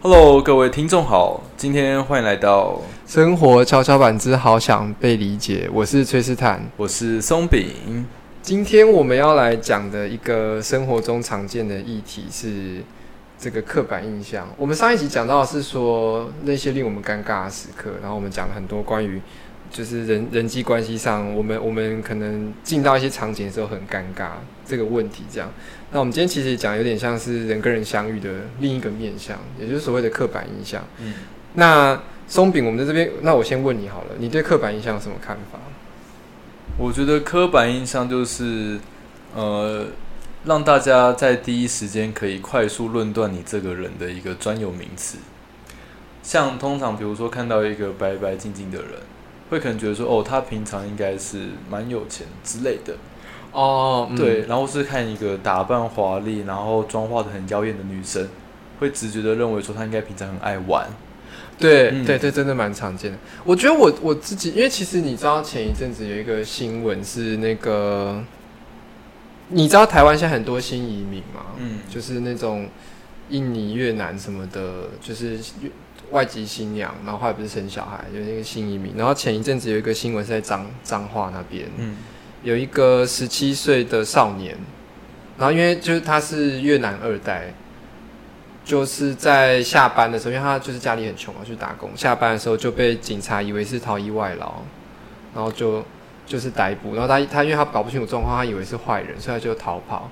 Hello，各位听众好，今天欢迎来到生活跷跷板之好想被理解，我是崔斯坦，我是松饼。今天我们要来讲的一个生活中常见的议题是这个刻板印象。我们上一集讲到的是说那些令我们尴尬的时刻，然后我们讲了很多关于就是人人际关系上，我们我们可能进到一些场景的时候很尴尬这个问题，这样。那我们今天其实讲有点像是人跟人相遇的另一个面向，也就是所谓的刻板印象。嗯，那松饼，我们在这边，那我先问你好了，你对刻板印象有什么看法？我觉得刻板印象就是，呃，让大家在第一时间可以快速论断你这个人的一个专有名词。像通常比如说看到一个白白净净的人，会可能觉得说，哦，他平常应该是蛮有钱之类的。哦，对，然后是看一个打扮华丽，然后妆化的很妖艳的女生，会直觉的认为说她应该平常很爱玩。对，对，对真的蛮常见的。我觉得我我自己，因为其实你知道前一阵子有一个新闻是那个，你知道台湾现在很多新移民嘛，嗯，就是那种印尼、越南什么的，就是外籍新娘，然后后来不是生小孩，有那个新移民。然后前一阵子有一个新闻是在彰彰化那边，嗯。有一个十七岁的少年，然后因为就是他是越南二代，就是在下班的时候，因为他就是家里很穷啊，去打工。下班的时候就被警察以为是逃逸外劳，然后就就是逮捕。然后他他因为他搞不清楚状况，他以为是坏人，所以他就逃跑，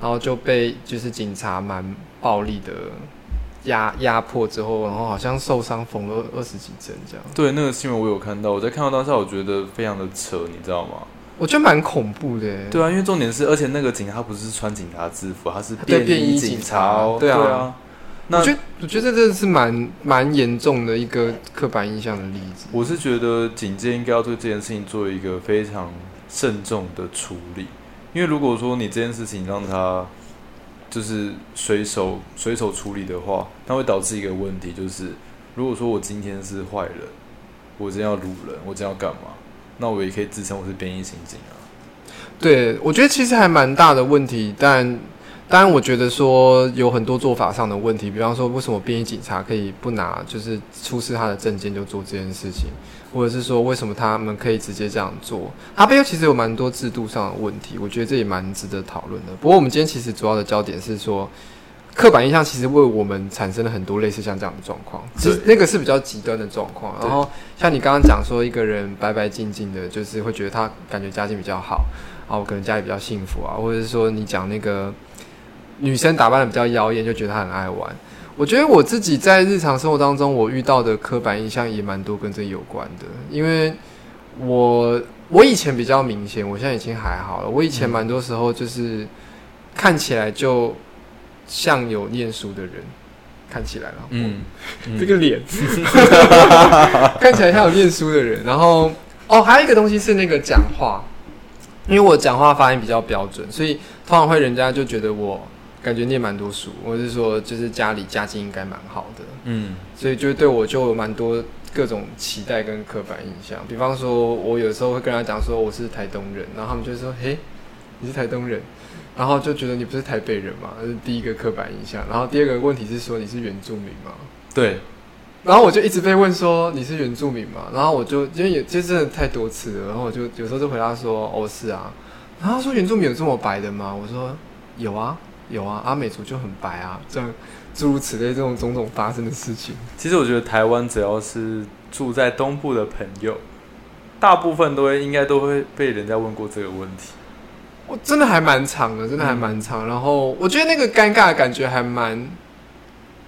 然后就被就是警察蛮暴力的压压迫之后，然后好像受伤缝了二十几针这样。对，那个新闻我有看到，我在看到当下，我觉得非常的扯，你知道吗？我觉得蛮恐怖的。对啊，因为重点是，而且那个警察不是穿警察制服，他是便衣警察。对啊，那我觉得我觉得这是蛮蛮严重的一个刻板印象的例子。我是觉得警界应该要对这件事情做一个非常慎重的处理，因为如果说你这件事情让他就是随手随手处理的话，它会导致一个问题，就是如果说我今天是坏人，我真要掳人，我真要干嘛？那我也可以自称我是便衣刑警啊。对，我觉得其实还蛮大的问题，但当然我觉得说有很多做法上的问题，比方说为什么便衣警察可以不拿就是出示他的证件就做这件事情，或者是说为什么他们可以直接这样做？他背后其实有蛮多制度上的问题，我觉得这也蛮值得讨论的。不过我们今天其实主要的焦点是说。刻板印象其实为我们产生了很多类似像这样的状况，其实那个是比较极端的状况。然后像你刚刚讲说，一个人白白净净的，就是会觉得他感觉家境比较好，啊，我可能家里比较幸福啊，或者是说你讲那个女生打扮的比较妖艳，就觉得她很爱玩。我觉得我自己在日常生活当中，我遇到的刻板印象也蛮多跟这有关的，因为我我以前比较明显，我现在已经还好了。我以前蛮多时候就是看起来就。像有念书的人看起来了，嗯，这个脸看起来像有念书的人。然后哦，还有一个东西是那个讲话，因为我讲话发音比较标准，所以通常会人家就觉得我感觉念蛮多书，我是说就是家里家境应该蛮好的，嗯，所以就对我就有蛮多各种期待跟刻板印象。比方说，我有时候会跟他讲说我是台东人，然后他们就说：“嘿，你是台东人。”然后就觉得你不是台北人嘛，这是第一个刻板印象。然后第二个问题是说你是原住民吗？对。然后我就一直被问说你是原住民吗？然后我就因为也就真的太多次了，然后我就有时候就回答说哦是啊。然后说原住民有这么白的吗？我说有啊有啊，阿美族就很白啊，这样诸如此类这种种种发生的事情。其实我觉得台湾只要是住在东部的朋友，大部分都会应该都会被人家问过这个问题。我真的还蛮长的，真的还蛮长。然后我觉得那个尴尬的感觉还蛮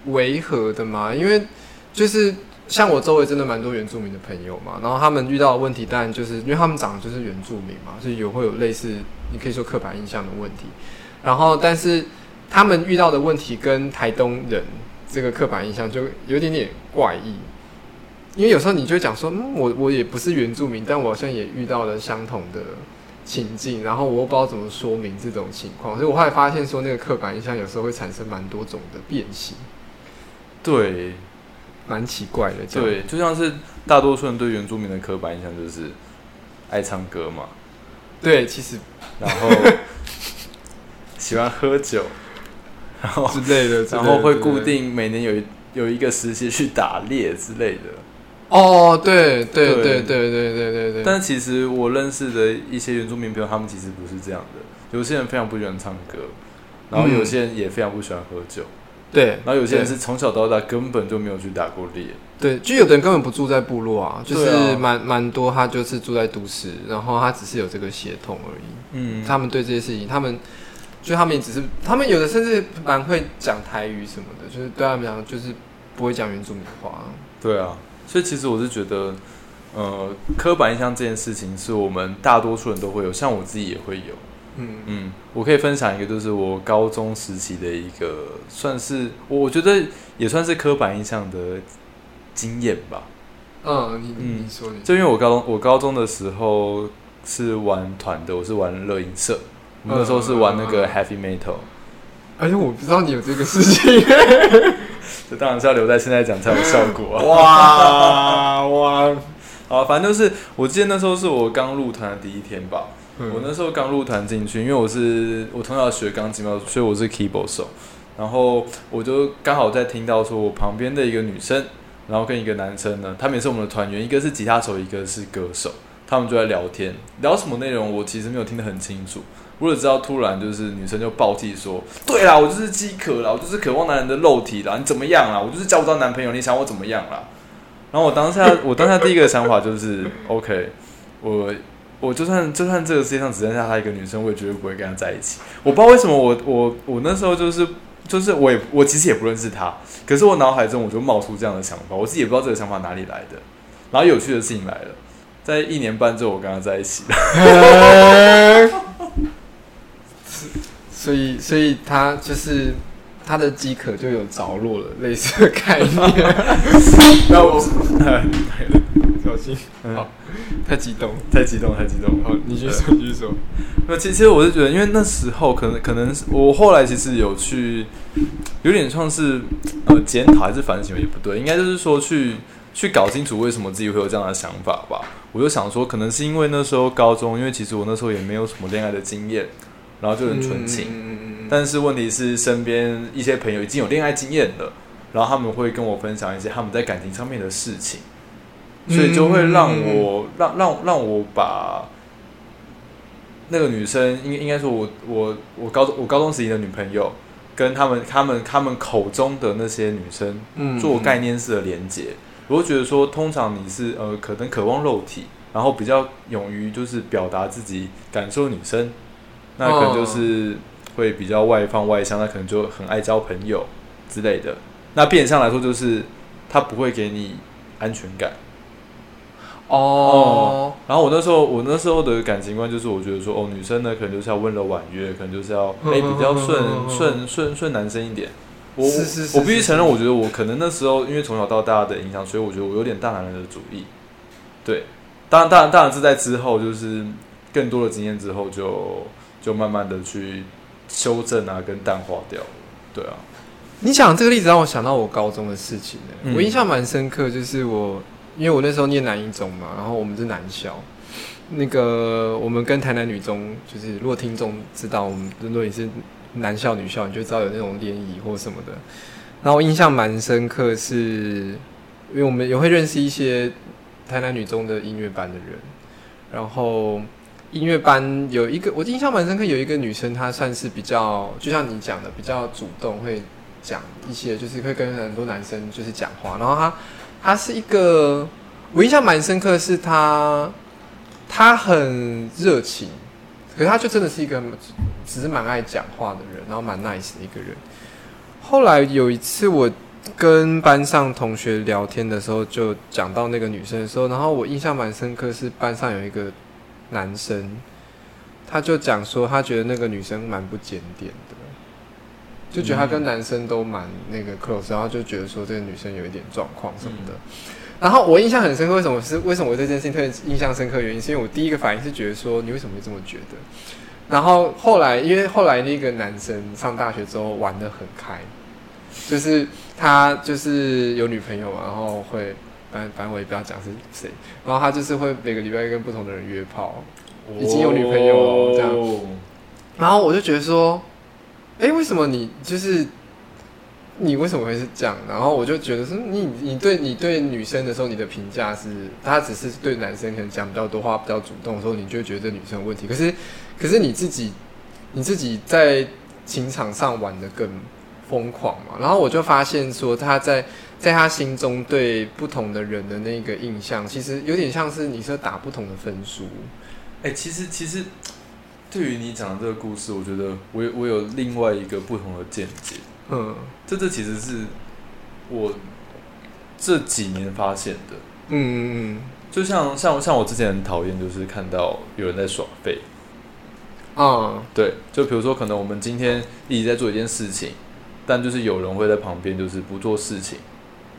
违和的嘛，因为就是像我周围真的蛮多原住民的朋友嘛，然后他们遇到的问题，当然就是因为他们长得就是原住民嘛，所以有会有类似你可以说刻板印象的问题。然后，但是他们遇到的问题跟台东人这个刻板印象就有点点怪异，因为有时候你就会讲说，嗯，我我也不是原住民，但我好像也遇到了相同的。情境，然后我又不知道怎么说明这种情况，所以我后来发现说，那个刻板印象有时候会产生蛮多种的变形，对，蛮奇怪的。对，就像是大多数人对原住民的刻板印象就是爱唱歌嘛，对，其实。然后喜欢喝酒，然后之类的，然后会固定每年有一有一个时期去打猎之类的。哦，对对对对对对对。但其实我认识的一些原住民朋友，他们其实不是这样的。有些人非常不喜欢唱歌，然后有些人也非常不喜欢喝酒，对，然后有些人是从小到大根本就没有去打过猎。对，就有的人根本不住在部落啊，就是蛮蛮多，他就是住在都市，然后他只是有这个血统而已。嗯，他们对这些事情，他们就他们也只是，他们有的甚至蛮会讲台语什么的，就是对他们讲就是不会讲原住民话。对啊，所以其实我是觉得，呃，刻板印象这件事情是我们大多数人都会有，像我自己也会有。嗯嗯，我可以分享一个，就是我高中时期的一个，算是我觉得也算是刻板印象的经验吧。嗯，你嗯你说你就因为我高中我高中的时候是玩团的，我是玩乐音社，我们那时候是玩那个 heavy metal，哎呦，我不知道你有这个事情。这当然是要留在现在讲才有效果啊。哇哇！好，反正就是我记得那时候是我刚入团的第一天吧。嗯我那时候刚入团进去，因为我是我从小学钢琴嘛，所以我是 keyboard 手。然后我就刚好在听到说，我旁边的一个女生，然后跟一个男生呢，他们也是我们的团员，一个是吉他手，一个是歌手。他们就在聊天，聊什么内容我其实没有听得很清楚。我只知道突然就是女生就暴气说：“对啦，我就是饥渴啦，我就是渴望男人的肉体啦，你怎么样啦？我就是交不到男朋友，你想我怎么样啦？”然后我当下 我当下第一个想法就是 OK，我我就算就算这个世界上只剩下她一个女生，我也绝对不会跟她在一起。我不知道为什么我我我那时候就是就是我也我其实也不认识她，可是我脑海中我就冒出这样的想法，我自己也不知道这个想法哪里来的。然后有趣的事情来了，在一年半之后我跟她在一起了。所以，所以他就是他的饥渴就有着落了，类似的概念。然后我小心，嗯好，太激动。太激动太激动，好，你继续说，继续说。那其其实我是觉得，因为那时候可能可能是我后来其实有去，有点像是呃检讨还是反省也不对，应该就是说去去搞清楚为什么自己会有这样的想法吧。我就想说，可能是因为那时候高中，因为其实我那时候也没有什么恋爱的经验，然后就很纯情。嗯但是问题是，身边一些朋友已经有恋爱经验了，然后他们会跟我分享一些他们在感情上面的事情，所以就会让我让让让我把那个女生，应应该说我我我高中我高中时期的女朋友，跟他们他们他们口中的那些女生嗯做概念式的连接。我会觉得说，通常你是呃可能渴望肉体，然后比较勇于就是表达自己感受女生，那可能就是会比较外放外向，那可能就很爱交朋友之类的。那变相来说，就是他不会给你安全感。哦，然后我那时候，我那时候的感情观就是，我觉得说，哦，女生呢可能就是要温柔婉约，可能就是要嗯哎、比较顺顺顺顺男生一点。我我必须承认，我觉得我可能那时候因为从小到大的影响，所以我觉得我有点大男人的主义。对，当然当然当然是在之后，就是更多的经验之后就，就慢慢的去修正啊，跟淡化掉了。对啊，你讲这个例子让我想到我高中的事情呢、嗯我印象蛮深刻，就是我因为我那时候念南一中嘛，然后我们是男校，那个我们跟台南女中，就是如果听众知道我们如果你是男校女校，你就知道有那种联谊或什么的。然后我印象蛮深刻是，因为我们也会认识一些台南女中的音乐班的人，然后音乐班有一个我印象蛮深刻，有一个女生她算是比较，就像你讲的，比较主动，会讲一些，就是会跟很多男生就是讲话。然后她她是一个，我印象蛮深刻，是她她很热情，可是她就真的是一个只是蛮爱讲话的人，然后蛮 nice 的一个人。后来有一次我跟班上同学聊天的时候，就讲到那个女生的时候，然后我印象蛮深刻，是班上有一个男生，他就讲说他觉得那个女生蛮不检点的，就觉得他跟男生都蛮那个 close，然后就觉得说这个女生有一点状况什么的。然后我印象很深刻，为什么是为什么我对这件事情特别印象深刻？原因是因为我第一个反应是觉得说你为什么会这么觉得？然后后来因为后来那个男生上大学之后玩的很开，就是他就是有女朋友嘛，然后会反正反正我也不要讲是谁，然后他就是会每个礼拜跟不同的人约炮，已经有女朋友了这样哦然后我就觉得说，哎，为什么你就是你为什么会是这样？然后我就觉得说，你你对你对女生的时候，你的评价是，他只是对男生可能讲比较多话，比较主动的时候，你就觉得这女生有问题。可是，可是你自己你自己在情场上玩的更疯狂嘛？然后我就发现说，他在在他心中对不同的人的那个印象，其实有点像是你是打不同的分数。哎、其实其实对于你讲的这个故事，我觉得我有我有另外一个不同的见解。嗯这这其实是我这几年发现的。嗯嗯嗯就像像像我之前很讨厌，就是看到有人在耍废。嗯啊对，就比如说，可能我们今天一直在做一件事情，但就是有人会在旁边就是不做事情，嗯，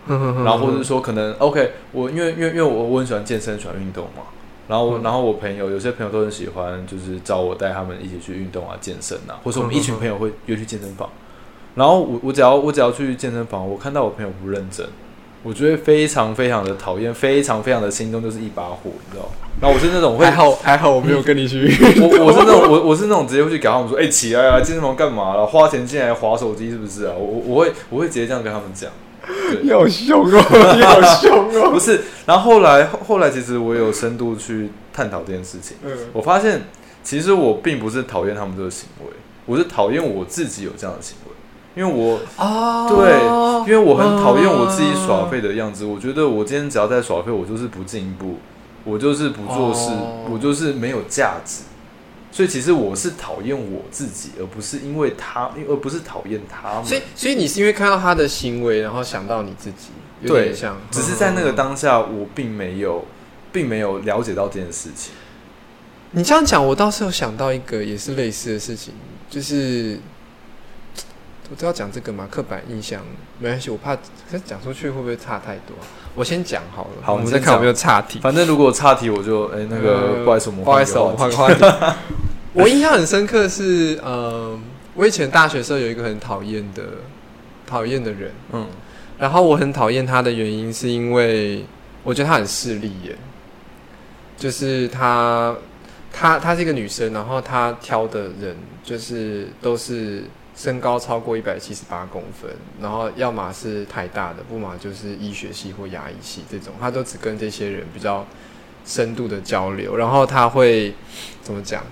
然后或者是说可能 OK，我因为因为因为我我很喜欢健身，喜欢运动嘛，然后、嗯然后我朋友有些朋友都很喜欢，就是找我带他们一起去运动啊、健身啊，或者我们一群朋友会约去健身房，然后我我只要我只要去健身房，我看到我朋友不认真，我就会非常非常的讨厌，非常非常的心中就是一把火，你知道吗？然后我是那种会还好还好我没有跟你去。我我是那种我我是那种直接会去给他们说，哎、起来啊，健身房干嘛了？花钱进来划手机是不是啊？我我我会我会直接这样跟他们讲。对，你好凶哦，你好凶哦。不是，然后后来后后来其实我有深度去探讨这件事情，嗯我发现其实我并不是讨厌他们这个行为，我是讨厌我自己有这样的行为，因为我啊对，因为我很讨厌我自己耍废的样子。我觉得我今天只要在耍废，我就是不进步，我就是不做事，哦我就是没有价值。所以其实我是讨厌我自己，而不是因为他，而不是讨厌他们。所以，所以你是因为看到他的行为，然后想到你自己，有点像，只是在那个当下，我并没有，并没有了解到这件事情。你这样讲，我倒是有想到一个也是类似的事情，就是我知道讲这个嘛，刻板印象没关系，我怕讲出去会不会差太多啊？我先讲好了，好我们再看有没有岔题。反正如果岔题，我就哎、那个、呃不好意思，我们不好意思，我们换个话题。我印象很深刻是，呃，我以前大学时候有一个很讨厌的讨厌的人，嗯。然后我很讨厌他的原因是因为我觉得他很势利耶，就是他他她是一个女生，然后她挑的人就是都是身高超过一百七十八公分，然后要么是台大的，不嘛就是医学系或牙医系这种，他都只跟这些人比较深度的交流，然后他会怎么讲？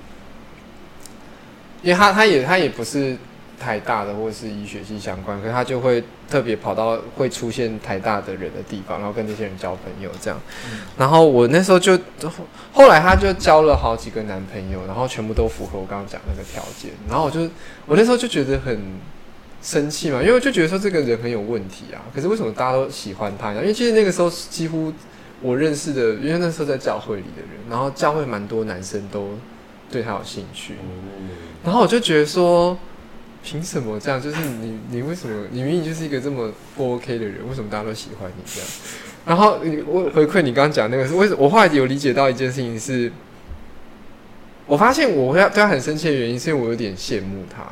因为他他也他也不是台大的或是医学系相关，可是他就会特别跑到会出现台大的人的地方，然后跟这些人交朋友这样。然后我那时候就后来他就交了好几个男朋友，然后全部都符合我刚刚讲那个条件。然后我就我那时候就觉得很生气嘛，因为就觉得说这个人很有问题啊。可是为什么大家都喜欢他呢？因为其实那个时候几乎我认识的，因为那时候在教会里的人，然后教会蛮多男生都对他有兴趣。然后我就觉得说，凭什么这样？就是你，你为什么？你明明就是一个这么不 OK 的人，为什么大家都喜欢你这样？然后你我回馈你刚刚讲那个是为什我后来有理解到一件事情是，我发现我会对他很生气的原因，是因为我有点羡慕他，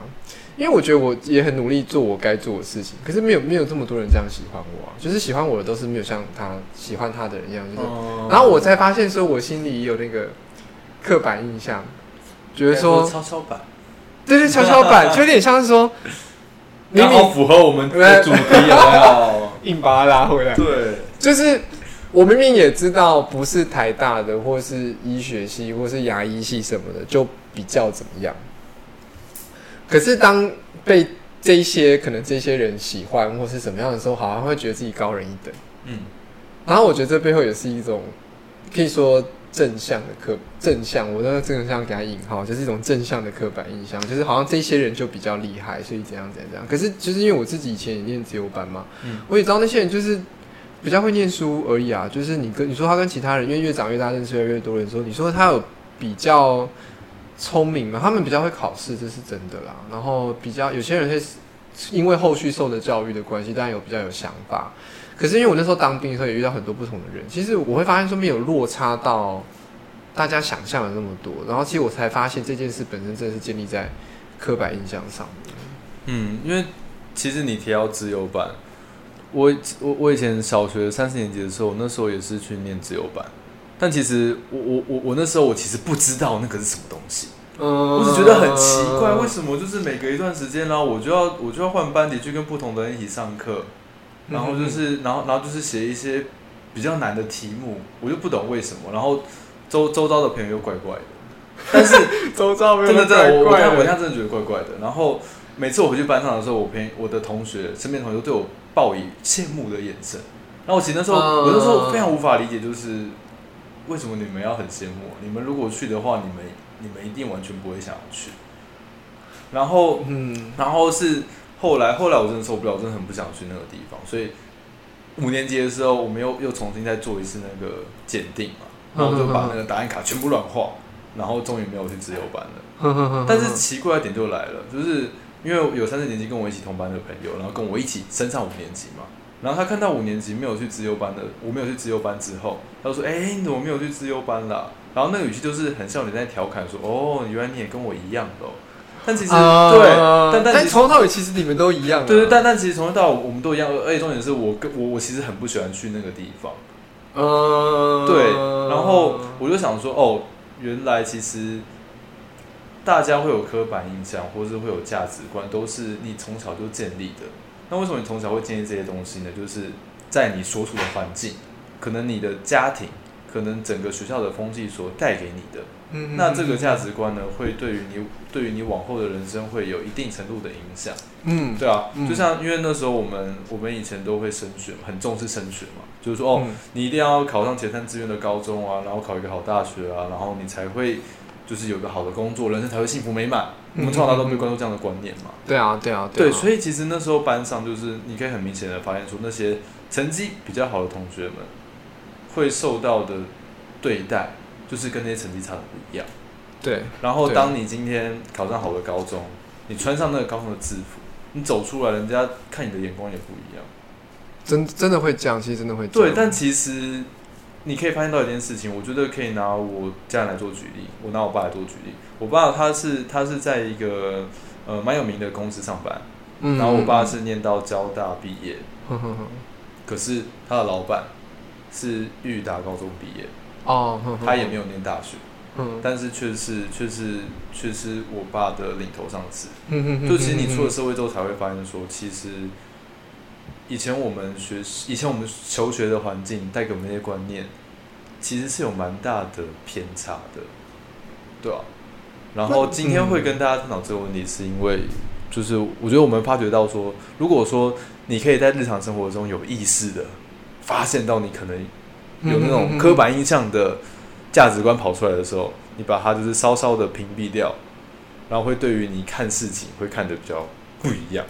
因为我觉得我也很努力做我该做的事情，可是没有没有这么多人这样喜欢我啊，就是喜欢我的都是没有像他喜欢他的人一样，就是嗯然后我才发现说，我心里有那个刻板印象，觉得说，跷跷板，对对，跷跷板，就有点像是说，明刚好明符合我们的主题有没有？硬把它拉回来，对，就是我明明也知道不是台大的，或是医学系，或是牙医系什么的，就比较怎么样。可是当被这一些可能这些人喜欢或是怎么样的时候，好像会觉得自己高人一等。嗯，然后我觉得这背后也是一种可以说正向的刻正向，我在正向给他引号，就是一种正向的刻板印象，就是好像这些人就比较厉害，所以怎样怎样怎样。可是就是因为我自己以前也念自由班嘛，嗯我也知道那些人就是比较会念书而已啊。就是你跟你说他跟其他人，因为越长越大，认识越来越多人说，你说他有比较聪明嘛？他们比较会考试，这是真的啦。然后比较有些人会因为后续受的教育的关系，当然有比较有想法。可是因为我那时候当兵的时候也遇到很多不同的人，其实我会发现说没有落差到大家想象的那么多。然后其实我才发现这件事本身真的是建立在刻板印象上面。嗯，因为其实你提到自由班，我我我以前小学三四年级的时候，那时候也是去念自由班，但其实我我我我那时候我其实不知道那个是什么东西，嗯。我只觉得很奇怪，为什么就是每隔一段时间，然后我就要我就要换班级去跟不同的人一起上课，然后就是然后然后就是写一些比较难的题目，我就不懂为什么，然后周周遭的朋友又怪怪的，但是 周遭真的真的，我我我现在真的觉得怪怪的。然后每次我回去班上的时候，我朋我的同学身边同学都对我报以羡慕的眼神。然后我其实那时候、嗯我那时候非常无法理解，就是为什么你们要很羡慕？你们如果去的话，你们你们一定完全不会想要去。然后嗯然后是后来后来我真的受不了，我真的很不想去那个地方，所以五年级的时候，我们又又重新再做一次那个检定嘛，然后我就把那个答案卡全部软化，然后终于没有去自由班了。但是奇怪的点就来了，就是因为有三四年级跟我一起同班的朋友，然后跟我一起升上五年级嘛，然后他看到五年级没有去自由班的，我没有去自由班之后，他就说：“哎、你怎么没有去自由班啦？”然后那个语气就是很像你在调侃说：“哦，原来你也跟我一样的、哦。”但其实、啊对，但但其实从头到尾其实你们都一样啊，对对，但但其实从头到尾我们都一样，而且重点是我跟我我其实很不喜欢去那个地方，嗯，对，然后我就想说，哦，原来其实大家会有刻板印象，或是会有价值观，都是你从小就建立的。那为什么你从小会建立这些东西呢？就是在你所处的环境，可能你的家庭，可能整个学校的风气所带给你的。嗯那这个价值观呢，会对于你对于你往后的人生会有一定程度的影响。嗯。对啊，嗯。就像因为那时候我们我们以前都会升学，很重视升学嘛，就是说哦，嗯。你一定要考上前三志愿的高中啊，然后考一个好大学啊，然后你才会就是有个好的工作，人生才会幸福美满。我们从小到大都没关注这样的观念嘛。对啊对啊对，啊。所以其实那时候班上就是你可以很明显的发现出那些成绩比较好的同学们会受到的对待，就是跟那些成绩差的不一样。对然后当你今天考上好的高中，你穿上那个高中的制服，你走出来，人家看你的眼光也不一样。真真的会这样，其实真的会对，但其实你可以发现到一件事情，我觉得可以拿我家人来做举例，我拿我爸来做举例。我爸他是他是在一个呃蛮有名的公司上班，嗯然后我爸是念到交大毕业，可是他的老板是裕达高中毕业，哦，他也没有念大学，嗯但是却是却是却是我爸的领头上司。哼哼哼就其实你出了社会之后才会发现说，其实以前我们学以前我们求学的环境带给我们那些观念，其实是有蛮大的偏差的，对啊。然后今天会跟大家探讨这个问题，是因为就是我觉得我们发觉到说，如果说你可以在日常生活中有意识的发现到你可能有那种刻板印象的价值观跑出来的时候，你把它就是稍稍的屏蔽掉，然后会对于你看事情会看得比较不一样。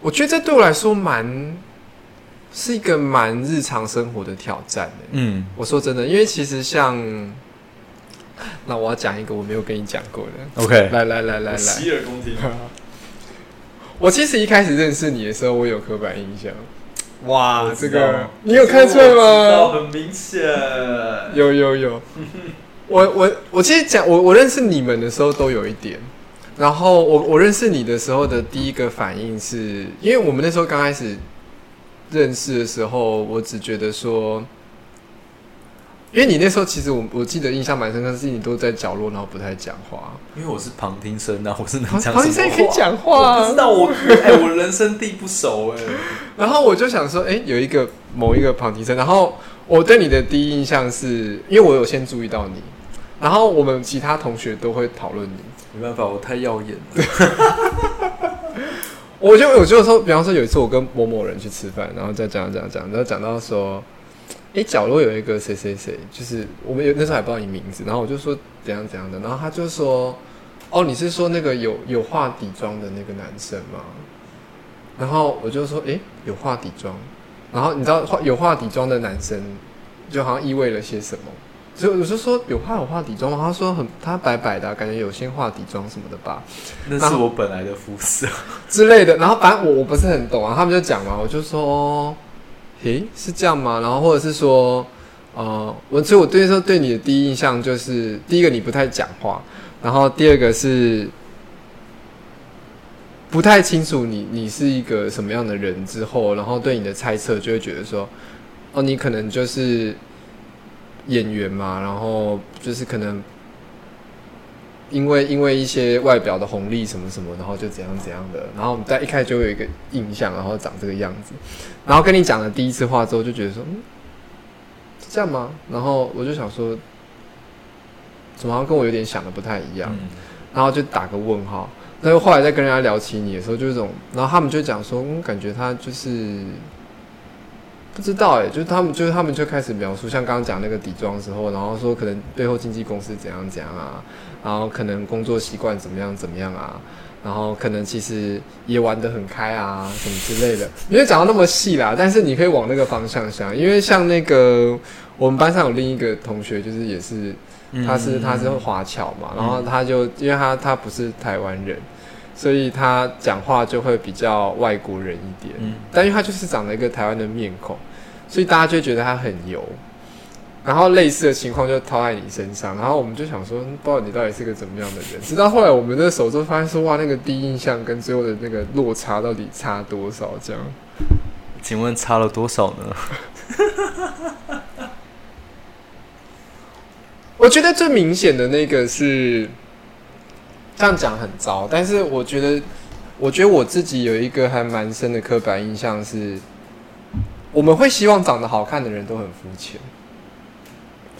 我觉得这对我来说蛮是一个蛮日常生活的挑战的。嗯我说真的，因为其实像，那我要讲一个我没有跟你讲过的。，OK，来来来来来，洗耳恭听。我其实一开始认识你的时候，我有刻板印象。哇，这个你有看出来吗？很明显。有有有。我我我其实讲我我认识你们的时候都有一点，然后我我认识你的时候的第一个反应是，因为我们那时候刚开始认识的时候，我只觉得说，因为你那时候其实我我记得印象蛮深刻，是你都在角落，然后不太讲话。因为我是旁听生啊，我是能旁讲旁听生可以？讲话、我不知道我哎、我人生地不熟哎、然后我就想说，哎、有一个某一个旁听生，然后我对你的第一印象是，因为我有先注意到你，然后我们其他同学都会讨论你，没办法，我太耀眼了。我就我就说，比方说有一次我跟某某人去吃饭，然后再讲讲讲，然后讲到说，哎、角落有一个谁谁谁，就是我们有那时候还不知道你名字，然后我就说怎样怎样的，然后他就说，哦，你是说那个有有化底妆的那个男生吗？然后我就说，哎、有化底妆，然后你知道化有化底妆的男生，就好像意味了些什么。所以我就说有化有化底妆吗？他说很他白白的啊、感觉有先化底妆什么的吧。那是我本来的肤色。之类的。然后反正我我不是很懂啊，他们就讲嘛，我就说，诶，是这样吗？然后或者是说，呃，我所以我对那时候对你的第一印象就是，第一个你不太讲话，然后第二个是不太清楚你你是一个什么样的人之后，然后对你的猜测就会觉得说，哦，你可能就是演员嘛，然后就是可能因为因为一些外表的红利什么什么，然后就怎样怎样的，然后我们在一开始就有一个印象，然后长这个样子，然后跟你讲了第一次话之后，就觉得说，嗯，是这样吗？然后我就想说，怎么好像跟我有点想的不太一样，嗯然后就打个问号。但是后来在跟人家聊起你的时候，就是这种，然后他们就讲说，嗯，感觉他就是不知道哎、就是他们就是他们就开始描述，像刚刚讲那个底妆的时候，然后说可能背后经纪公司怎样怎样啊，然后可能工作习惯怎么样怎么样啊，然后可能其实也玩得很开啊，什么之类的，没有讲到那么细啦，但是你可以往那个方向想，因为像那个我们班上有另一个同学，就是也是嗯他是他是华侨嘛，然后他就因为他他不是台湾人，所以他讲话就会比较外国人一点。嗯但因为他就是长了一个台湾的面孔，所以大家就会觉得他很油。然后类似的情况就套在你身上，然后我们就想说，嗯不知道你到底是个怎么样的人。直到后来我们那时候就发现说，哇，那个第一印象跟最后的那个落差到底差多少？这样，请问差了多少呢？我觉得最明显的那个是，这样讲很糟，但是我觉得，我觉得我自己有一个还蛮深的刻板印象是，我们会希望长得好看的人都很肤浅。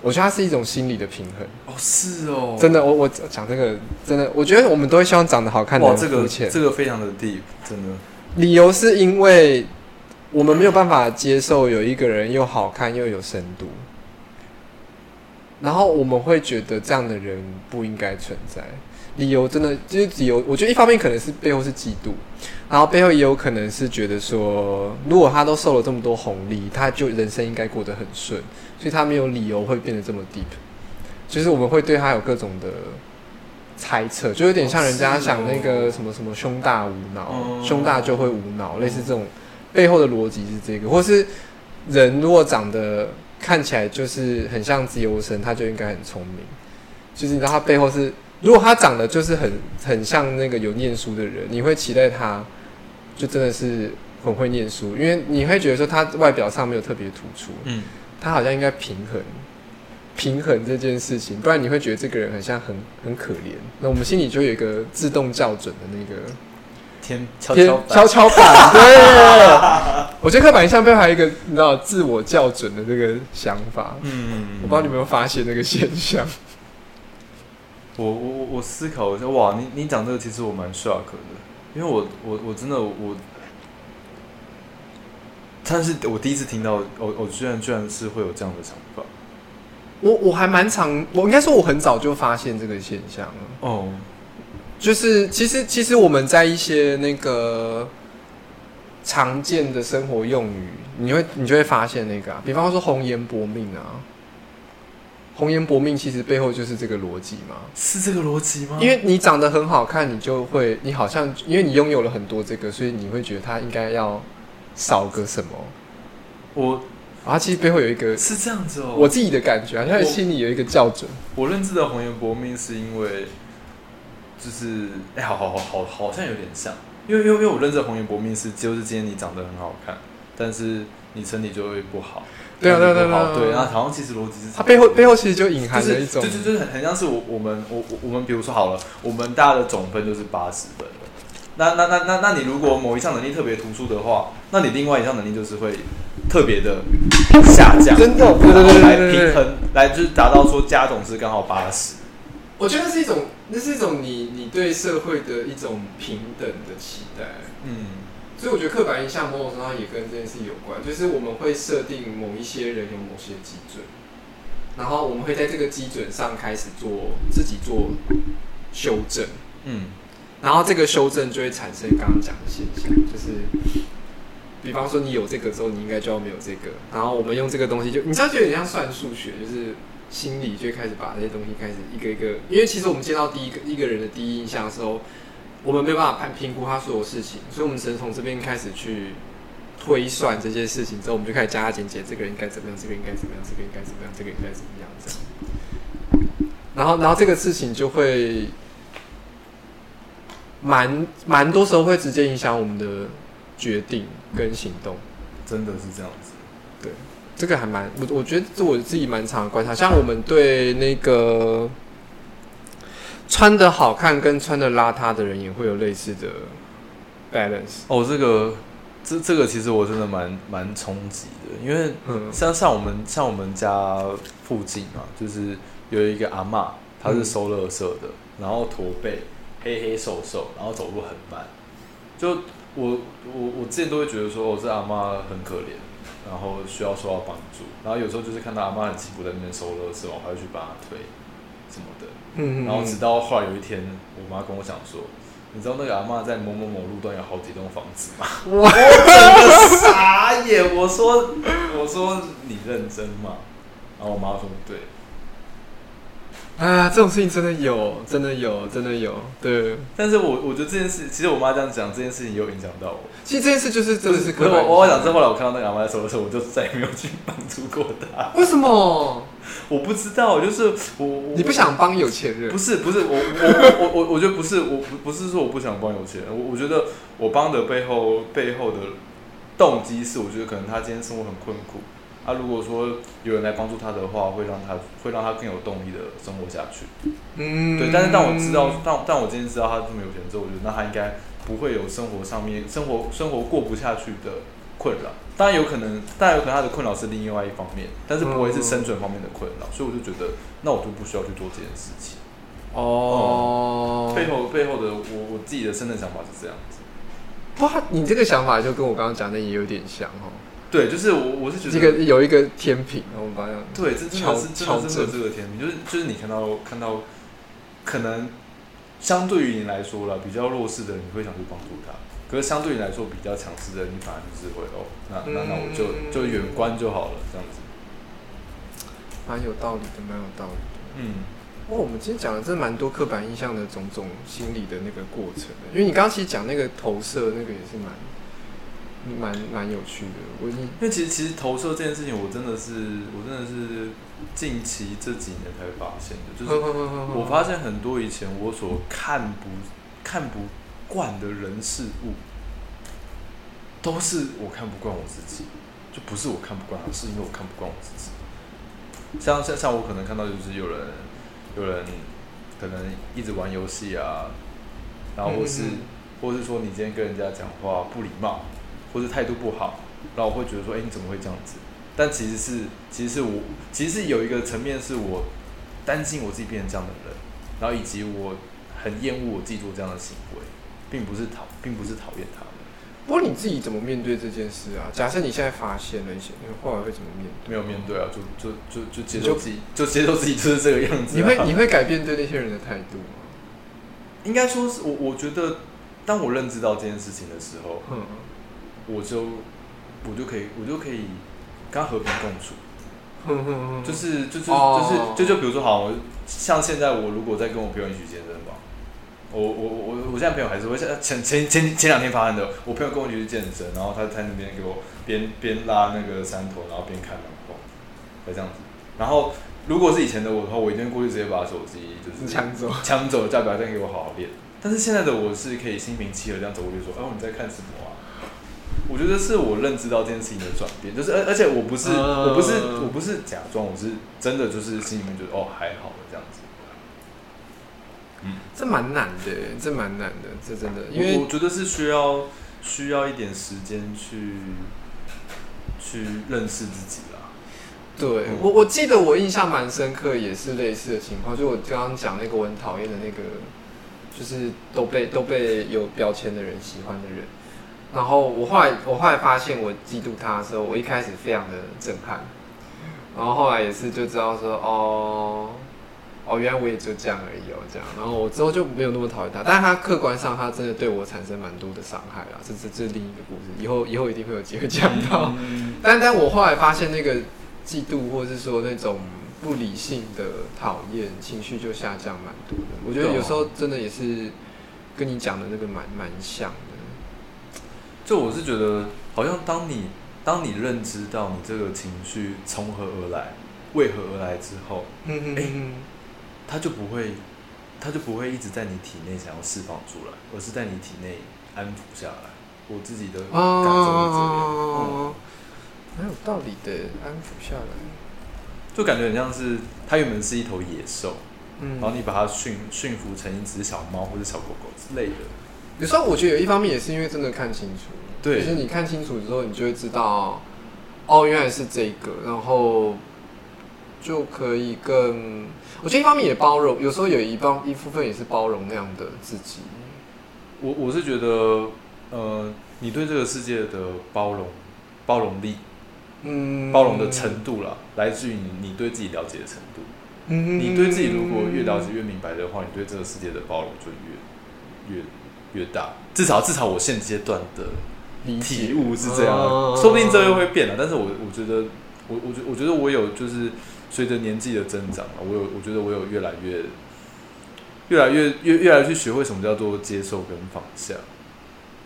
我觉得它是一种心理的平衡，哦，是哦，真的，我我讲这个真的，我觉得我们都会希望长得好看的哇，人这个肤浅。这个非常的 deep，真的。理由是因为我们没有办法接受有一个人又好看又有深度，然后我们会觉得这样的人不应该存在。理由真的就是理由，我觉得一方面可能是背后是嫉妒，然后背后也有可能是觉得说，如果他都受了这么多红利，他就人生应该过得很顺，所以他没有理由会变得这么 deep。就是我们会对他有各种的猜测，就有点像人家想那个什么什么胸大无脑，哦。胸大就会无脑，类似这种背后的逻辑是这个，或是人如果长得看起来就是很像自由生，他就应该很聪明，就是你知道他背后是，如果他长得就是很很像那个有念书的人，你会期待他就真的是很会念书，因为你会觉得说他外表上没有特别突出，嗯，他好像应该平衡平衡这件事情，不然你会觉得这个人很像很很可怜。那我们心里就有一个自动校准的那个天跷天跷板跷跷板，对。我觉得刻板印象背后还有一个你知道自我校准的这个想法，嗯，我不知道你有没有发现那个现象。我我我我思考一下，哇，你你讲这个其实我蛮 shock 的，因为我我我真的我，但是我第一次听到，我我居然居然是会有这样的想法，我我还蛮常，我应该说我很早就发现这个现象了。哦，就是其实其实我们在一些那个常见的生活用语，你会你就会发现那个啊，比方说红颜薄命啊，红颜薄命其实背后就是这个逻辑吗。是这个逻辑吗？因为你长得很好看，你就会你好像因为你拥有了很多这个，所以你会觉得他应该要少个什么。我啊，其实背后有一个是这样子哦，我自己的感觉，好像心里有一个校准。我认知的红颜薄命是因为，就是哎、好好好好好像有点像，因为因为因为我认知的红颜薄命是就是今天你长得很好看，但是你身体就会不好，对啊对啊对啊对，然后好像其实逻辑是它背后背后其实就隐含就是了一种就，就就是很很像是我我们我我我们比如说好了，我们大家的总分就是八十分。那那那那那你如果某一项能力特别突出的话，那你另外一项能力就是会特别的下降，真的对对对来对对平衡，来就是达到说加总是刚好八十。我觉得是一种，那是一种你你对社会的一种平等的期待。嗯，所以我觉得刻板印象某种程度上也跟这件事有关，就是我们会设定某一些人有某些基准，然后我们会在这个基准上开始做自己做修正，嗯，然后这个修正就会产生刚刚讲的现象，就是比方说你有这个之后，你应该就要没有这个，然后我们用这个东西就你知道就有点像算数学，就是心理就开始把这些东西开始一个一个，因为其实我们见到第一个一个人的第一印象的时候，我们没有办法判评估他所有事情，所以我们只能从这边开始去推算这些事情之后，我们就开始加加减减，这个人应该怎么样，这个应该怎么样，这个应该怎么样，这个应该怎么样这样。然后，然后这个事情就会蛮蛮多时候会直接影响我们的决定跟行动。真的是这样子。对这个还蛮我我觉得这我自己蛮常观察，像我们对那个穿的好看跟穿的邋遢的人也会有类似的 balance。哦，这个这这个其实我真的蛮蛮冲击的，因为嗯像像我们像我们家附近嘛，就是有一个阿嬷，她是收垃圾的，然后驼背，黑黑瘦瘦，然后走路很慢。就我我我之前都会觉得说，哦，这阿妈很可怜，然后需要受到帮助。然后有时候就是看到阿妈很辛苦在那边收垃圾，我还会去帮她推什么的。嗯然后直到后来有一天，我妈跟我讲说，你知道那个阿妈在某某某路段有好几栋房子吗？我真的傻眼。我说我说你认真吗？然后我妈说对。啊，这种事情真的有，真的有，真的有。对，但是我我觉得这件事，其实我妈这样讲，这件事情也有影响到我。其实这件事就是真的是可是我我讲，这后来我看到那个阿妈在收的时候，我就再也没有去帮助过她。为什么我不知道，就是我我你不想帮有钱人不？是不是我我我我我觉得不是我不不是说我不想帮有钱人，我我觉得我帮的背后背后的动机是，我觉得可能他今天生活很困苦，啊，如果说有人来帮助他的话，会让他会让他更有动力的生活下去。嗯对，但是当我知道，但但我今天知道他这么有钱之后，我觉得那他应该不会有生活上面生活生活过不下去的困扰。当然有可能，当然有可能他的困扰是另外一方面，但是不会是生存方面的困扰，所以我就觉得，那我就不需要去做这件事情。哦，背后背后的我我自己的深层想法是这样子。哇，你这个想法就跟我刚刚讲的也有点像哦。对，就是我我是觉这得个有一个天平，我们把它对，这真的是真敲的是有这个天平，就是就是你看到看到，可能相对于你来说了，比较弱势的人，你会想去帮助他。可是相对于你来说比较强势的人，你反而就是会哦，那那那我就就远观就好了，这样子。蛮有道理的，蛮有道理的。嗯，哦，我们今天讲的真的蛮多刻板印象的种种心理的那个过程的，因为你刚刚其实讲那个投射，那个也是蛮蛮蛮有趣的。因为其实其实投射这件事情，我真的是我真的是近期这几年才发现的，就是我发现很多以前我所看不看不惯的人事物，都是我看不惯我自己，就不是我看不惯他，是因为我看不惯我自己。像像像我可能看到就是有人有人可能一直玩游戏啊，然后或是、嗯或是说你今天跟人家讲话不礼貌，或者态度不好，然后我会觉得说，哎、你怎么会这样子？但其实是其实是我其实是有一个层面是我担心我自己变成这样的人，然后以及我很厌恶我自己做这样的行为，并不是讨并不是讨厌他们。不过你自己怎么面对这件事啊？假设你现在发现了一些，你后来会怎么面对？没有面对啊，就就就就接受自己，就接受自己就是这个样子、啊。你会你会改变对那些人的态度吗？应该说是我我觉得，当我认知到这件事情的时候，嗯我就我就可以我就可以跟他和平共处。就是就是哦就是就就比如说好，我像现在我如果在跟我朋友一起去健身房，我我我我现在朋友还是会像前前前前两天发生的，我朋友跟我一起去健身，然后他在那边给我边边拉那个山头，然后边看漫画，才这样子。然后如果是以前的我的话，我一定过去直接把手机就是抢走抢走，叫表再给我好好练。但是现在的我是可以心平气和这样走过去说，哦你在看什么啊？我觉得是我认知到这件事情的转变，就是而而且我不是、嗯我不是我不是假装，我是真的就是心里面觉得哦还好这样子。嗯，这蛮难的，这蛮难的，这真的，因为我我觉得是需要需要一点时间去去认识自己啦。对嗯我我记得我印象蛮深刻，也是类似的情况，就我刚刚讲那个我很讨厌的那个，就是都被都被有标签的人喜欢的人。然后我后来我后来发现我嫉妒他的时候，我一开始非常的震撼，然后后来也是就知道说哦哦原来我也就这样而已哦这样，然后我之后就没有那么讨厌他，但是他客观上他真的对我产生蛮多的伤害啦，这这这是另一个故事，以后以后一定会有机会讲到。嗯但但我后来发现，那个嫉妒或是说那种不理性的讨厌情绪就下降蛮多的。我觉得有时候真的也是跟你讲的那个蛮蛮像的。就我是觉得，好像当你当你认知到你这个情绪从何而来、为何而来之后，嗯哎它就不会，它就不会一直在你体内想要释放出来，而是在你体内安抚下来。我自己的感受是这样，嗯哦，蛮有道理的，安抚下来。就感觉很像是它原本是一头野兽，嗯然后你把它驯驯服成一只小猫或者小狗狗之类的。有时候我觉得有一方面也是因为真的看清楚，对就是你看清楚之后，你就会知道，哦，原来是这个，然后就可以更，我觉得一方面也包容，有时候有一方一部分也是包容那样的自己。我我是觉得，呃，你对这个世界的包容包容力、嗯，包容的程度啦，来自于你你对自己了解的程度。嗯，你对自己如果越了解越明白的话，你对这个世界的包容就越越越大。至少至少我现阶段的体悟是这样，哦说不定这又会变了。但是我我觉得，我我觉我觉得我有就是随着年纪的增长啊，我有我觉得我有越来越越来越越越来越去学会什么叫做接受跟放下。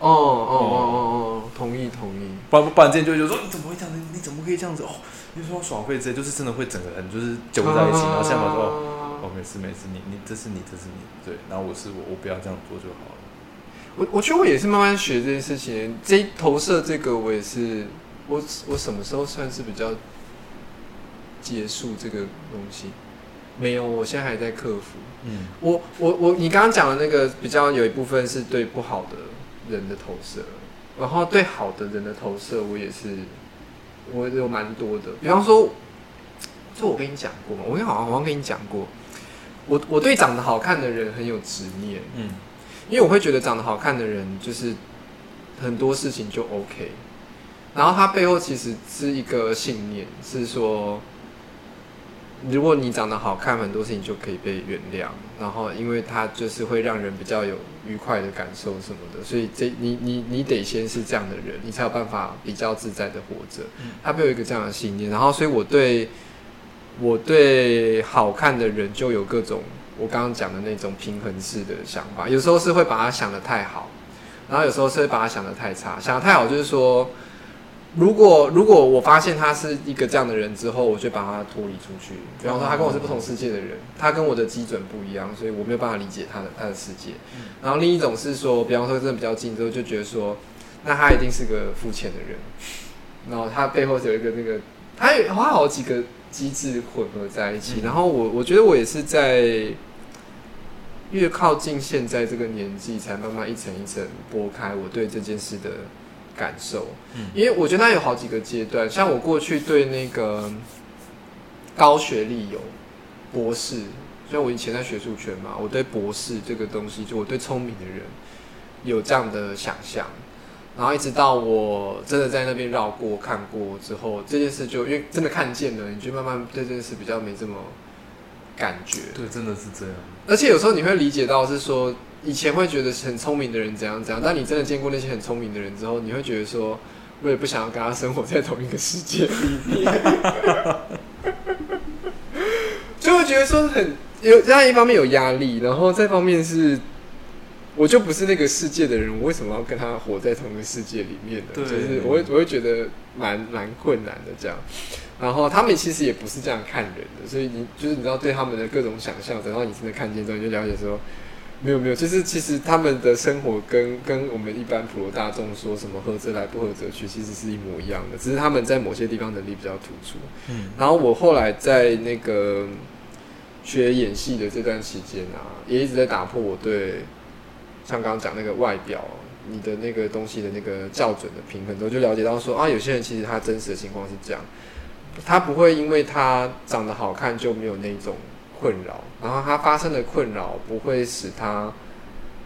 哦哦哦哦哦，同意同意。不然不然，之前就就说你怎么会这样子？你怎么可以这样子？哦，你说耍废之类，就是真的会整个人就是揪在一起，然后现在说哦哦没事没事，你你这是你这是你对，然后我是我我不要这样做就好了。我我觉得我也是慢慢学这件事情，这一投射这个我也是，我我什么时候算是比较结束这个东西？没有，我现在还在克服。嗯我我我，你刚刚讲的那个比较有一部分是对不好的人的投射，然后对好的人的投射，我也是我有蛮多的。比方说，就我跟你讲过嘛，我好像好像跟你讲过，我我对长得好看的人很有执念。嗯因为我会觉得长得好看的人，就是很多事情就 OK，然后他背后其实是一个信念，是说，如果你长得好看，很多事情就可以被原谅，然后因为他就是会让人比较有愉快的感受什么的，所以这你你你得先是这样的人，你才有办法比较自在的活着。他背后有一个这样的信念，然后所以我对我对好看的人就有各种我刚刚讲的那种平衡式的想法，有时候是会把他想的太好，然后有时候是会把他想的太差。想的太好就是说，如果如果我发现他是一个这样的人之后，我就把他脱离出去。比方说，他跟我是不同世界的人，他跟我的基准不一样，所以我没有办法理解他的他的世界。然后另一种是说，比方说真的比较近之后，就觉得说，那他一定是个肤浅的人，然后他背后有一个那个，他有他好几个机制混合在一起。嗯然后我我觉得我也是在越靠近现在这个年纪，才慢慢一层一层拨开我对这件事的感受。嗯因为我觉得它有好几个阶段，像我过去对那个高学历有博士，虽然我以前在学术圈嘛，我对博士这个东西，就我对聪明的人有这样的想象。然后一直到我真的在那边绕过看过之后，这件事就因为真的看见了，你就慢慢对这件事比较没这么感觉。对，真的是这样。而且有时候你会理解到是说，以前会觉得很聪明的人怎样怎样，但你真的见过那些很聪明的人之后，你会觉得说，我也不想要跟他生活在同一个世界里面，就会觉得说很有，这样一方面有压力，然后再方面是。我就不是那个世界的人，我为什么要跟他活在同一个世界里面呢？就是我会我会觉得蛮蛮困难的这样。然后他们其实也不是这样看人的，所以你就是你知道对他们的各种想象，等到你真的看见之后，你就了解说，没有没有，就是其实他们的生活跟跟我们一般普罗大众说什么合则来不合则去，其实是一模一样的，只是他们在某些地方能力比较突出。嗯然后我后来在那个学演戏的这段期间啊，也一直在打破我对像刚刚讲那个外表，你的那个东西的那个校准的平衡之后，就了解到说啊，有些人其实他真实的情况是这样，他不会因为他长得好看就没有那种困扰，然后他发生的困扰不会使他，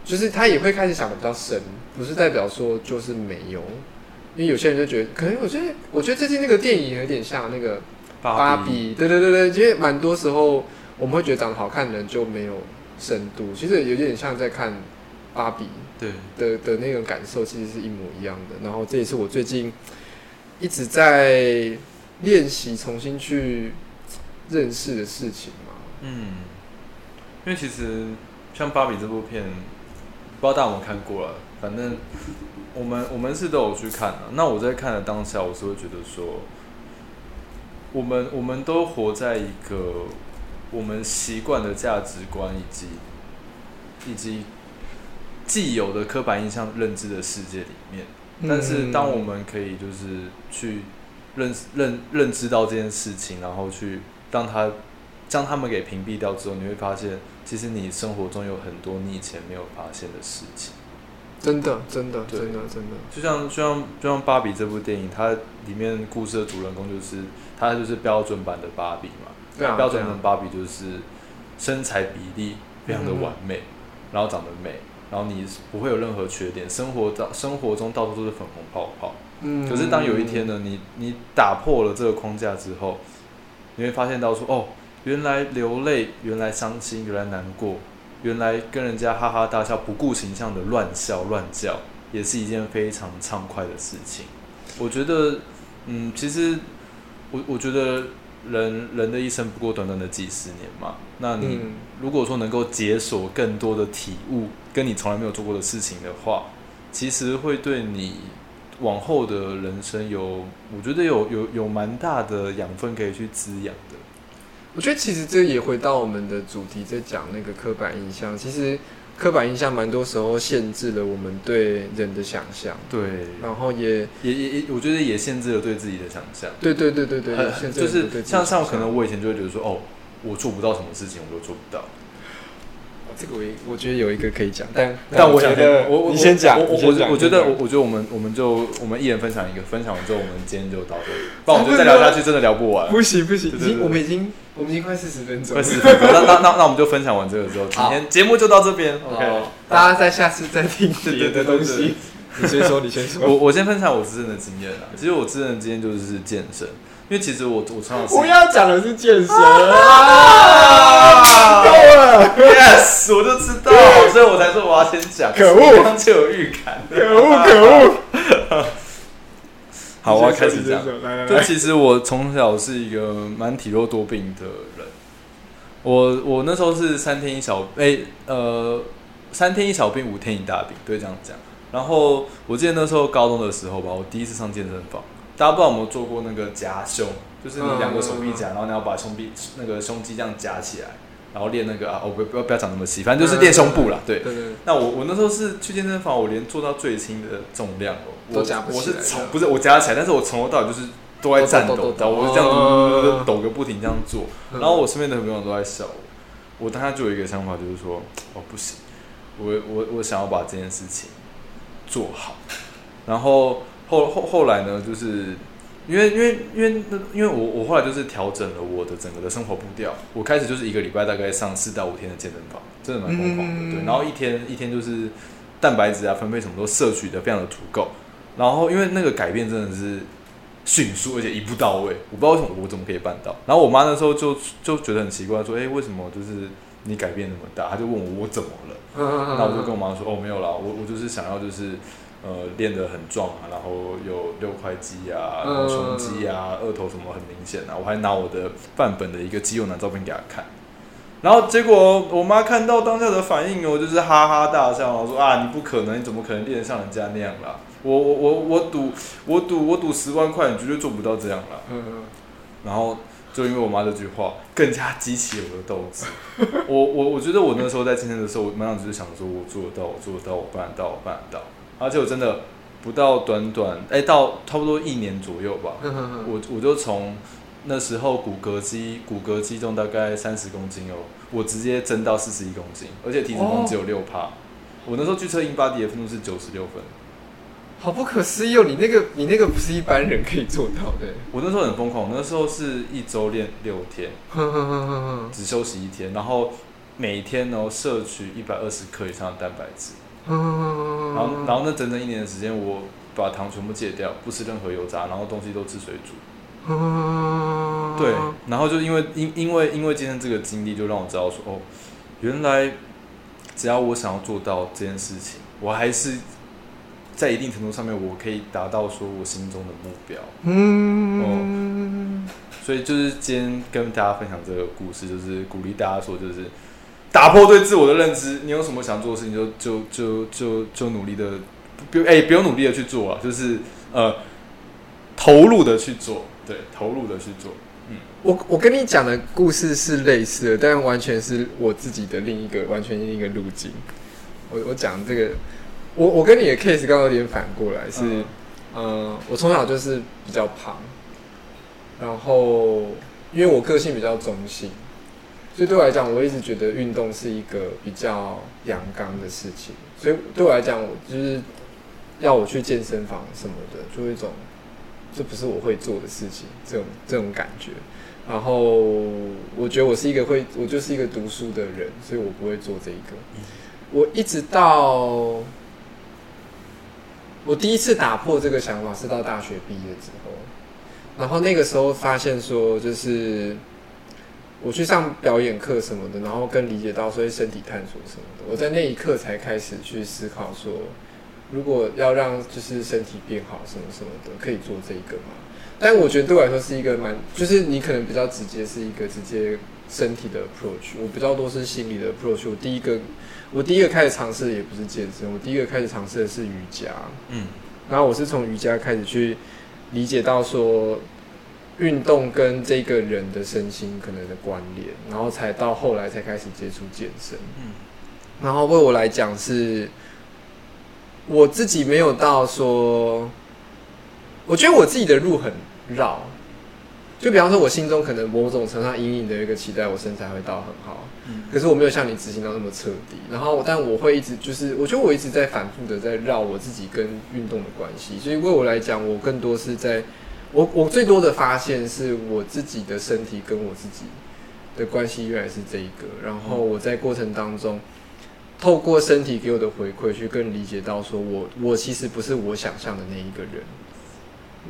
就是他也会开始想的比较深，不是代表说就是没有。因为有些人就觉得，可能我觉得，我觉得最近那个电影有点像那个芭比，对对对对，因为蛮多时候我们会觉得长得好看的人就没有深度，其实有点像在看芭比对，的的那种感受，其实是一模一样的。然后这也是我最近一直在练习重新去认识的事情嘛。嗯，因为其实像《芭比》这部片，不知道大家有没有看过了，反正我们我们是都有去看的。那我在看的当下，我是会觉得说，我们我们都活在一个我们习惯的价值观以及以及既有的刻板印象认知的世界里面。但是当我们可以就是去认认认知到这件事情，然后去让他将他们给屏蔽掉之后，你会发现，其实你生活中有很多你以前没有发现的事情。真的，真的，真的，真的，就像就像就像芭比这部电影，它里面故事的主人公就是他就是标准版的芭比嘛。对啊，标准对啊的芭比就是身材比例非常的完美，然后长得美，然后你不会有任何缺点，生活到生活中到处都是粉红泡泡。嗯可是当有一天呢，你你打破了这个框架之后，你会发现到说，哦，原来流泪，原来伤心，原来难过，原来跟人家哈哈大笑，不顾形象的乱笑乱叫，也是一件非常畅快的事情。我觉得，嗯，其实我我觉得人人的一生不过短短的几十年嘛，那你嗯如果说能够解锁更多的体悟，跟你从来没有做过的事情的话，其实会对你往后的人生有，我觉得有有有蛮大的养分可以去滋养的。我觉得其实这也回到我们的主题，在讲那个刻板印象。其实刻板印象蛮多时候限制了我们对人的想象，对，然后也也也也，我觉得也限制了对自己的想象。对对对对对，很限制就是了对自己的像像可能我以前就会觉得说，哦，我做不到什么事情，我都做不到。这个我也我觉得有一个可以讲，但但我觉得我我你先讲，我我我我觉得我我觉得我们我们就我们一人分享一个，分享完之后我们今天就到这里，不然我们就再聊下去真的聊不完。不行不行，已经我们已经我们已经快四十分钟快四十分钟，那那那那我们就分享完这个之后，今天节目就到这边。OK，哦大家在下次再听对别的东西。你先说，你先说。我我先分享我自身的经验啦。其实我自身的经验就是健身，因为其实我我从小是不要讲的是健身啊够了，yes，我就知道，所以我才说我要先讲。可恶刚刚就有预感。可恶可恶！好，我要开始讲。讲，来来来，就其实我从小是一个蛮体弱多病的人，我我那时候是三天一小哎、呃三天一小病五天一大病，对这样讲。然后我记得那时候高中的时候吧，我第一次上健身房，大家不知道有没有做过那个夹胸，就是你两个手臂夹，然后你要把胸臂那个胸肌这样夹起来，然后练那个啊，我不不要不要讲那么细，反正就是练胸部啦，对。对对，那我我那时候是去健身房，我连做到最轻的重量哦，我都夹不我是来从不是我夹起来，但是我从头到尾就是都在颤抖，抖抖抖知道我是这样抖个不停这样做，嗯。然后我身边的朋友都在笑我，我当下就有一个想法，就是说哦不行，我我我想要把这件事情做好，然后后后后来呢，就是因为因为因为那因为我我后来就是调整了我的整个的生活步调，我开始就是一个礼拜大概上四到五天的健身房，真的蛮疯狂的，嗯对，然后一天一天就是蛋白质啊分配什么都摄取的非常的足够，然后因为那个改变真的是迅速而且一步到位，我不知道为什么我怎么可以办到，然后我妈那时候就就觉得很奇怪，说，哎、为什么就是你改变那么大？她就问我我怎么了？嗯那我就跟我妈说，哦，没有啦，我我就是想要就是呃练得很壮啊，然后有六块肌啊，然后胸肌啊，二头什么很明显啊，我还拿我的范本的一个肌肉男照片给他看。然后结果我妈看到当下的反应我，就是哈哈大笑，我说啊，你不可能，你怎么可能练得像人家那样啦？我我我我赌我赌我赌十万块，你绝对做不到这样啦。嗯然后就因为我妈这句话，更加激起我的斗志。我我我觉得我那时候在健身的时候，我满脑子就想说，我做得到，我做得到，我办得到，我办得到。而且我真的不到短短哎、到差不多一年左右吧，嗯 我我就从那时候骨骼肌骨骼肌重大概三十公斤哦，我直接增到四十一公斤，而且体脂肪只有六趴。我那时候去测英巴迪的分数是九十六分，好不可思议哦！你那个你那个不是一般人可以做到的。我那时候很疯狂，那时候是一周练六天，只休息一天，然后每天呢摄取一百二十克以上的蛋白质，然后然后那整整一年的时间，我把糖全部戒掉，不吃任何油炸，然后东西都吃水煮。哼对，然后就因为因因为因为今天这个经历，就让我知道说，哦，原来只要我想要做到这件事情，我还是在一定程度上面，我可以达到说我心中的目标。嗯，所以就是今天跟大家分享这个故事，就是鼓励大家说，就是打破对自我的认知。你有什么想做的事情就，就就就就努力的，不哎、不用努力的去做啊，就是呃投入的去做，对，投入的去做。嗯我我跟你讲的故事是类似的，但完全是我自己的另一个完全另一个路径。我我讲这个，我我跟你的 case 刚刚有点反过来，是，嗯呃，我从小就是比较胖，然后因为我个性比较中性，所以对我来讲，我一直觉得运动是一个比较阳刚的事情。所以对我来讲，我就是要我去健身房什么的，就有一种这不是我会做的事情，这种这种感觉。然后我觉得我是一个会，我就是一个读书的人，所以我不会做这一个。我一直到我第一次打破这个想法是到大学毕业之后，然后那个时候发现说，就是我去上表演课什么的，然后更理解到所以身体探索什么的。我在那一刻才开始去思考说，如果要让就是身体变好什么什么的，可以做这个吗？但我觉得对我来说是一个蛮，就是你可能比较直接是一个直接身体的 approach，我比较多是心理的 approach。我第一个，我第一个开始尝试的也不是健身，我第一个开始尝试的是瑜伽。嗯，然后我是从瑜伽开始去理解到说，运动跟这个人的身心可能的关联，然后才到后来才开始接触健身。嗯，然后为我来讲是，我自己没有到说，我觉得我自己的路很。绕，就比方说，我心中可能某种程度上隐隐的一个期待，我身材会到很好，嗯，可是我没有像你执行到那么彻底。然后，但我会一直就是，我觉得我一直在反复的在绕我自己跟运动的关系。所以，为我来讲，我更多是在，我我最多的发现是我自己的身体跟我自己的关系原来是这一个。然后我在过程当中，透过身体给我的回馈，去更理解到说我我其实不是我想象的那一个人。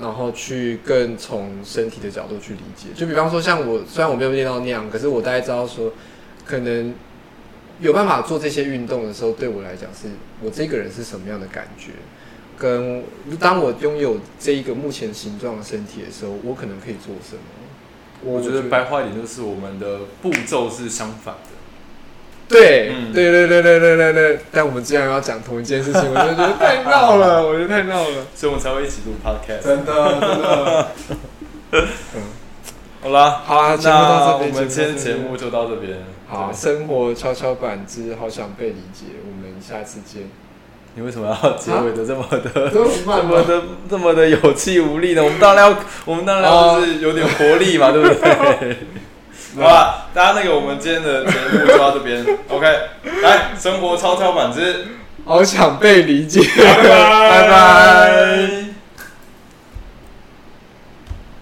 然后去更从身体的角度去理解，就比方说像我，虽然我没有练到那样，可是我大概知道说，可能有办法做这些运动的时候，对我来讲是我这个人是什么样的感觉，跟当我拥有这一个目前形状的身体的时候，我可能可以做什么？我觉得白话一点就是我们的步骤是相反的。对，对对对对对对对，但我们既然要讲同一件事情，我就觉得太闹了，我觉得太闹了，所以我们才会一起录 podcast。真的，真的。嗯，好啦，好啦，那我们今天节目就到这边。好，生活跷跷板之好想被理解，我们下次见。你为什么要结尾的这么的这么的这么的有气无力呢？我们当然要，我们当然要就是有点活力嘛，对不对？好吧，大家那个我们今天的节目就到这边，OK，来生活超跳板之，好想被理解，拜拜。